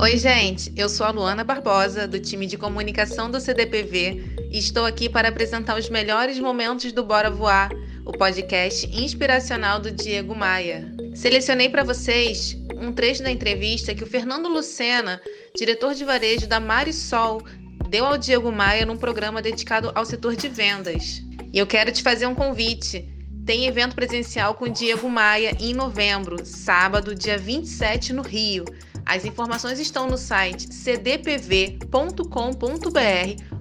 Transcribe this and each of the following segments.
Oi, gente. Eu sou a Luana Barbosa, do time de comunicação do CDPV, e estou aqui para apresentar os melhores momentos do Bora Voar, o podcast inspiracional do Diego Maia. Selecionei para vocês um trecho da entrevista que o Fernando Lucena, diretor de varejo da Marisol, deu ao Diego Maia num programa dedicado ao setor de vendas. E eu quero te fazer um convite. Tem evento presencial com Diego Maia em novembro, sábado, dia 27, no Rio. As informações estão no site cdpv.com.br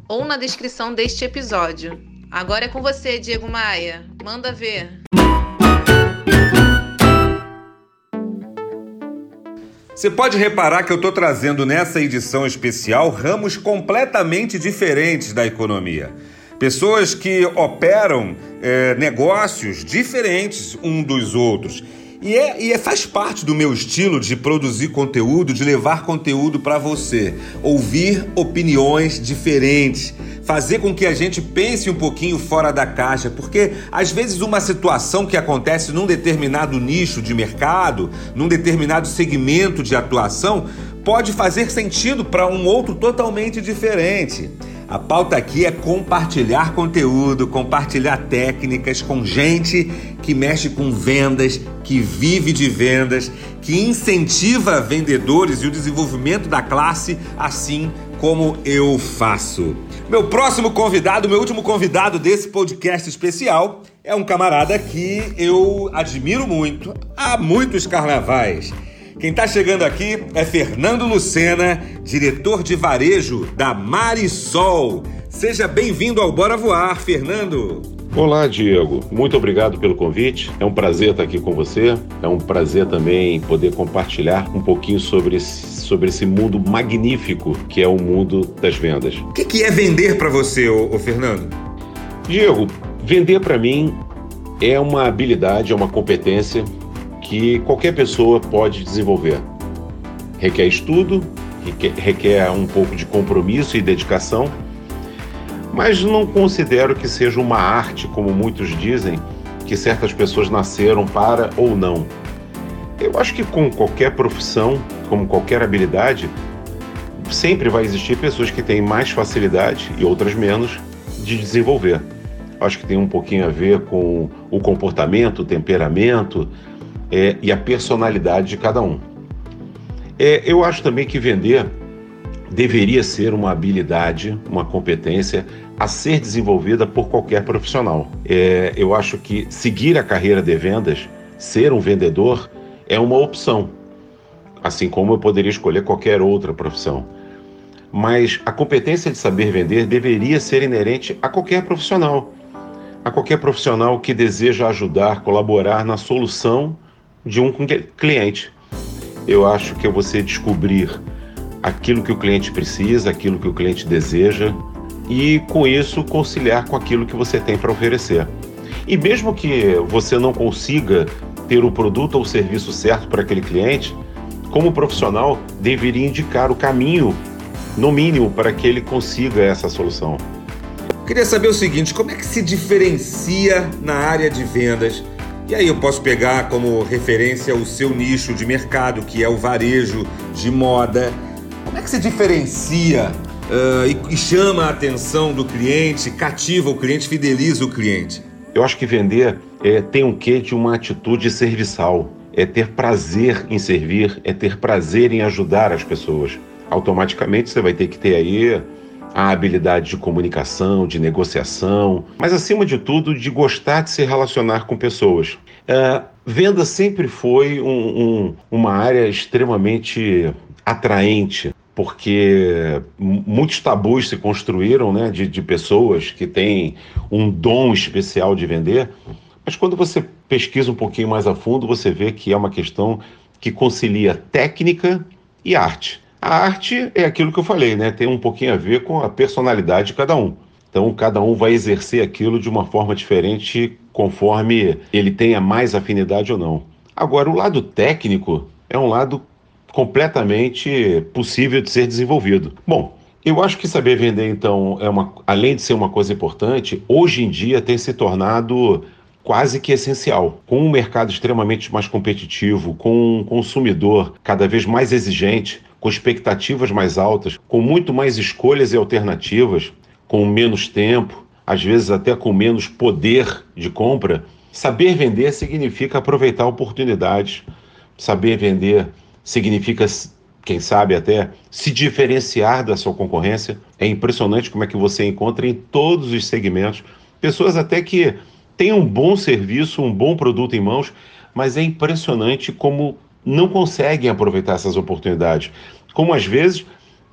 ou na descrição deste episódio. Agora é com você, Diego Maia. Manda ver. Você pode reparar que eu estou trazendo nessa edição especial ramos completamente diferentes da economia. Pessoas que operam é, negócios diferentes um dos outros. E, é, e é, faz parte do meu estilo de produzir conteúdo, de levar conteúdo para você, ouvir opiniões diferentes, fazer com que a gente pense um pouquinho fora da caixa, porque às vezes uma situação que acontece num determinado nicho de mercado, num determinado segmento de atuação, pode fazer sentido para um outro totalmente diferente. A pauta aqui é compartilhar conteúdo, compartilhar técnicas com gente que mexe com vendas, que vive de vendas, que incentiva vendedores e o desenvolvimento da classe, assim como eu faço. Meu próximo convidado, meu último convidado desse podcast especial é um camarada que eu admiro muito há muitos carnavais. Quem está chegando aqui é Fernando Lucena, diretor de varejo da Marisol. Seja bem-vindo ao Bora Voar, Fernando. Olá, Diego. Muito obrigado pelo convite. É um prazer estar aqui com você. É um prazer também poder compartilhar um pouquinho sobre esse, sobre esse mundo magnífico que é o mundo das vendas. O que, que, é vender para você, ô, ô Fernando? Diego, vender para mim é uma habilidade, é uma competência que qualquer pessoa pode desenvolver. Requer estudo, requer um pouco de compromisso e dedicação, mas não considero que seja uma arte, como muitos dizem, que certas pessoas nasceram para ou não. Eu acho que com qualquer profissão, como qualquer habilidade, sempre vai existir pessoas que têm mais facilidade e outras menos de desenvolver. Acho que tem um pouquinho a ver com o comportamento, o temperamento, é, e a personalidade de cada um. É, eu acho também que vender deveria ser uma habilidade, uma competência a ser desenvolvida por qualquer profissional. É, eu acho que seguir a carreira de vendas, ser um vendedor, é uma opção, assim como eu poderia escolher qualquer outra profissão. Mas a competência de saber vender deveria ser inerente a qualquer profissional, a qualquer profissional que deseja ajudar, colaborar na solução de um cliente. Eu acho que é você descobrir aquilo que o cliente precisa, aquilo que o cliente deseja e com isso conciliar com aquilo que você tem para oferecer. E mesmo que você não consiga ter o produto ou o serviço certo para aquele cliente, como profissional deveria indicar o caminho, no mínimo, para que ele consiga essa solução. Queria saber o seguinte: como é que se diferencia na área de vendas e aí eu posso pegar como referência o seu nicho de mercado, que é o varejo de moda. Como é que se diferencia uh, e, e chama a atenção do cliente, cativa o cliente, fideliza o cliente? Eu acho que vender é, tem um quê de uma atitude serviçal. É ter prazer em servir, é ter prazer em ajudar as pessoas. Automaticamente você vai ter que ter aí a habilidade de comunicação, de negociação, mas acima de tudo de gostar de se relacionar com pessoas. É, venda sempre foi um, um, uma área extremamente atraente, porque muitos tabus se construíram né, de, de pessoas que têm um dom especial de vender, mas quando você pesquisa um pouquinho mais a fundo, você vê que é uma questão que concilia técnica e arte. A arte é aquilo que eu falei, né? Tem um pouquinho a ver com a personalidade de cada um. Então, cada um vai exercer aquilo de uma forma diferente conforme ele tenha mais afinidade ou não. Agora, o lado técnico é um lado completamente possível de ser desenvolvido. Bom, eu acho que saber vender, então, é uma, além de ser uma coisa importante, hoje em dia tem se tornado quase que essencial. Com um mercado extremamente mais competitivo, com um consumidor cada vez mais exigente, com expectativas mais altas, com muito mais escolhas e alternativas, com menos tempo, às vezes até com menos poder de compra, saber vender significa aproveitar oportunidades. Saber vender significa quem sabe até se diferenciar da sua concorrência. É impressionante como é que você encontra em todos os segmentos pessoas até que têm um bom serviço, um bom produto em mãos, mas é impressionante como não conseguem aproveitar essas oportunidades. Como às vezes,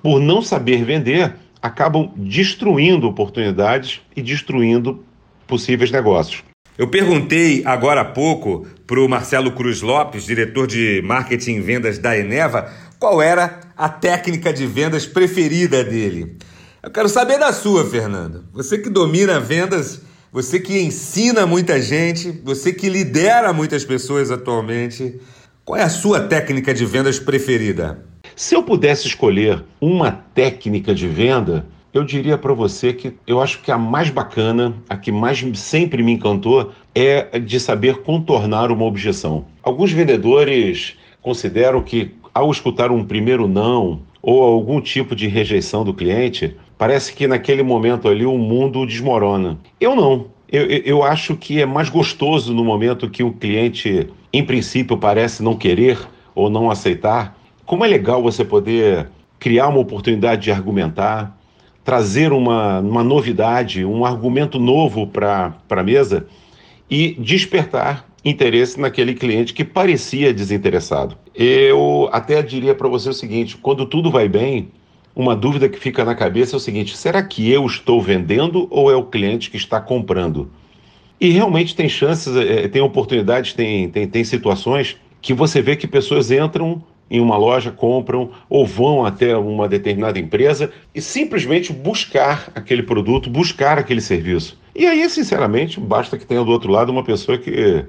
por não saber vender, acabam destruindo oportunidades e destruindo possíveis negócios. Eu perguntei agora há pouco para o Marcelo Cruz Lopes, diretor de marketing e vendas da Eneva, qual era a técnica de vendas preferida dele. Eu quero saber da sua, Fernando. Você que domina vendas, você que ensina muita gente, você que lidera muitas pessoas atualmente, qual é a sua técnica de vendas preferida? Se eu pudesse escolher uma técnica de venda, eu diria para você que eu acho que a mais bacana, a que mais sempre me encantou, é de saber contornar uma objeção. Alguns vendedores consideram que ao escutar um primeiro não ou algum tipo de rejeição do cliente, parece que naquele momento ali o mundo desmorona. Eu não. Eu, eu acho que é mais gostoso no momento que o cliente, em princípio, parece não querer ou não aceitar. Como é legal você poder criar uma oportunidade de argumentar, trazer uma, uma novidade, um argumento novo para a mesa e despertar interesse naquele cliente que parecia desinteressado. Eu até diria para você o seguinte: quando tudo vai bem, uma dúvida que fica na cabeça é o seguinte: será que eu estou vendendo ou é o cliente que está comprando? E realmente tem chances, é, tem oportunidades, tem, tem, tem situações que você vê que pessoas entram em uma loja, compram ou vão até uma determinada empresa e simplesmente buscar aquele produto, buscar aquele serviço. E aí, sinceramente, basta que tenha do outro lado uma pessoa que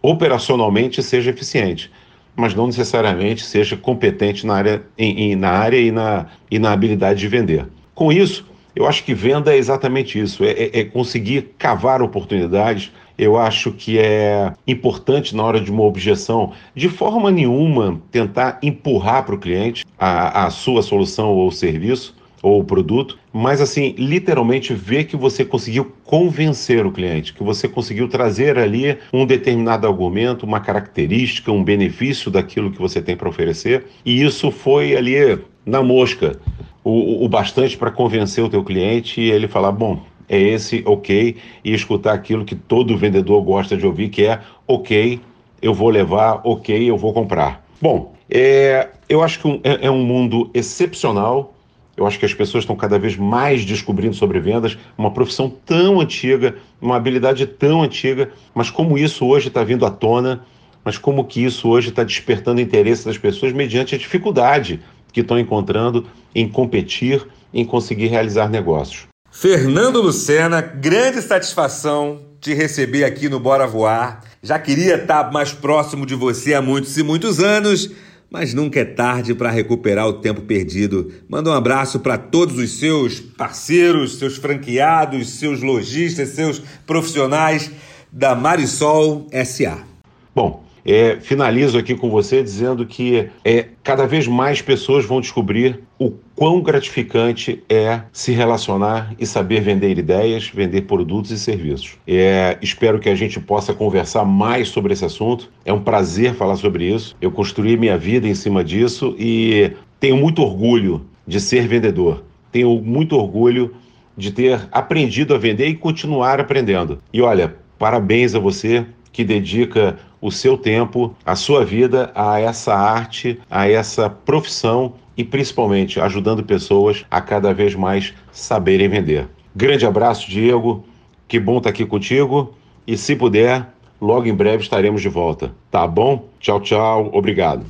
operacionalmente seja eficiente, mas não necessariamente seja competente na área, em, em, na área e, na, e na habilidade de vender. Com isso, eu acho que venda é exatamente isso: é, é, é conseguir cavar oportunidades. Eu acho que é importante na hora de uma objeção, de forma nenhuma, tentar empurrar para o cliente a, a sua solução ou serviço ou produto, mas assim, literalmente ver que você conseguiu convencer o cliente, que você conseguiu trazer ali um determinado argumento, uma característica, um benefício daquilo que você tem para oferecer, e isso foi ali na mosca, o, o bastante para convencer o teu cliente e ele falar, bom, é esse, ok, e escutar aquilo que todo vendedor gosta de ouvir, que é, ok, eu vou levar, ok, eu vou comprar. Bom, é, eu acho que um, é, é um mundo excepcional, eu acho que as pessoas estão cada vez mais descobrindo sobre vendas, uma profissão tão antiga, uma habilidade tão antiga, mas como isso hoje está vindo à tona, mas como que isso hoje está despertando interesse das pessoas mediante a dificuldade que estão encontrando em competir, em conseguir realizar negócios. Fernando Lucena, grande satisfação te receber aqui no Bora Voar. Já queria estar mais próximo de você há muitos e muitos anos mas nunca é tarde para recuperar o tempo perdido. Manda um abraço para todos os seus parceiros, seus franqueados, seus lojistas, seus profissionais da Marisol SA. Bom, é, finalizo aqui com você dizendo que é, cada vez mais pessoas vão descobrir o quão gratificante é se relacionar e saber vender ideias, vender produtos e serviços. É, espero que a gente possa conversar mais sobre esse assunto. É um prazer falar sobre isso. Eu construí minha vida em cima disso e tenho muito orgulho de ser vendedor. Tenho muito orgulho de ter aprendido a vender e continuar aprendendo. E olha, parabéns a você que dedica o seu tempo, a sua vida a essa arte, a essa profissão e principalmente ajudando pessoas a cada vez mais saberem vender. Grande abraço, Diego. Que bom estar aqui contigo e se puder, logo em breve estaremos de volta. Tá bom? Tchau, tchau. Obrigado.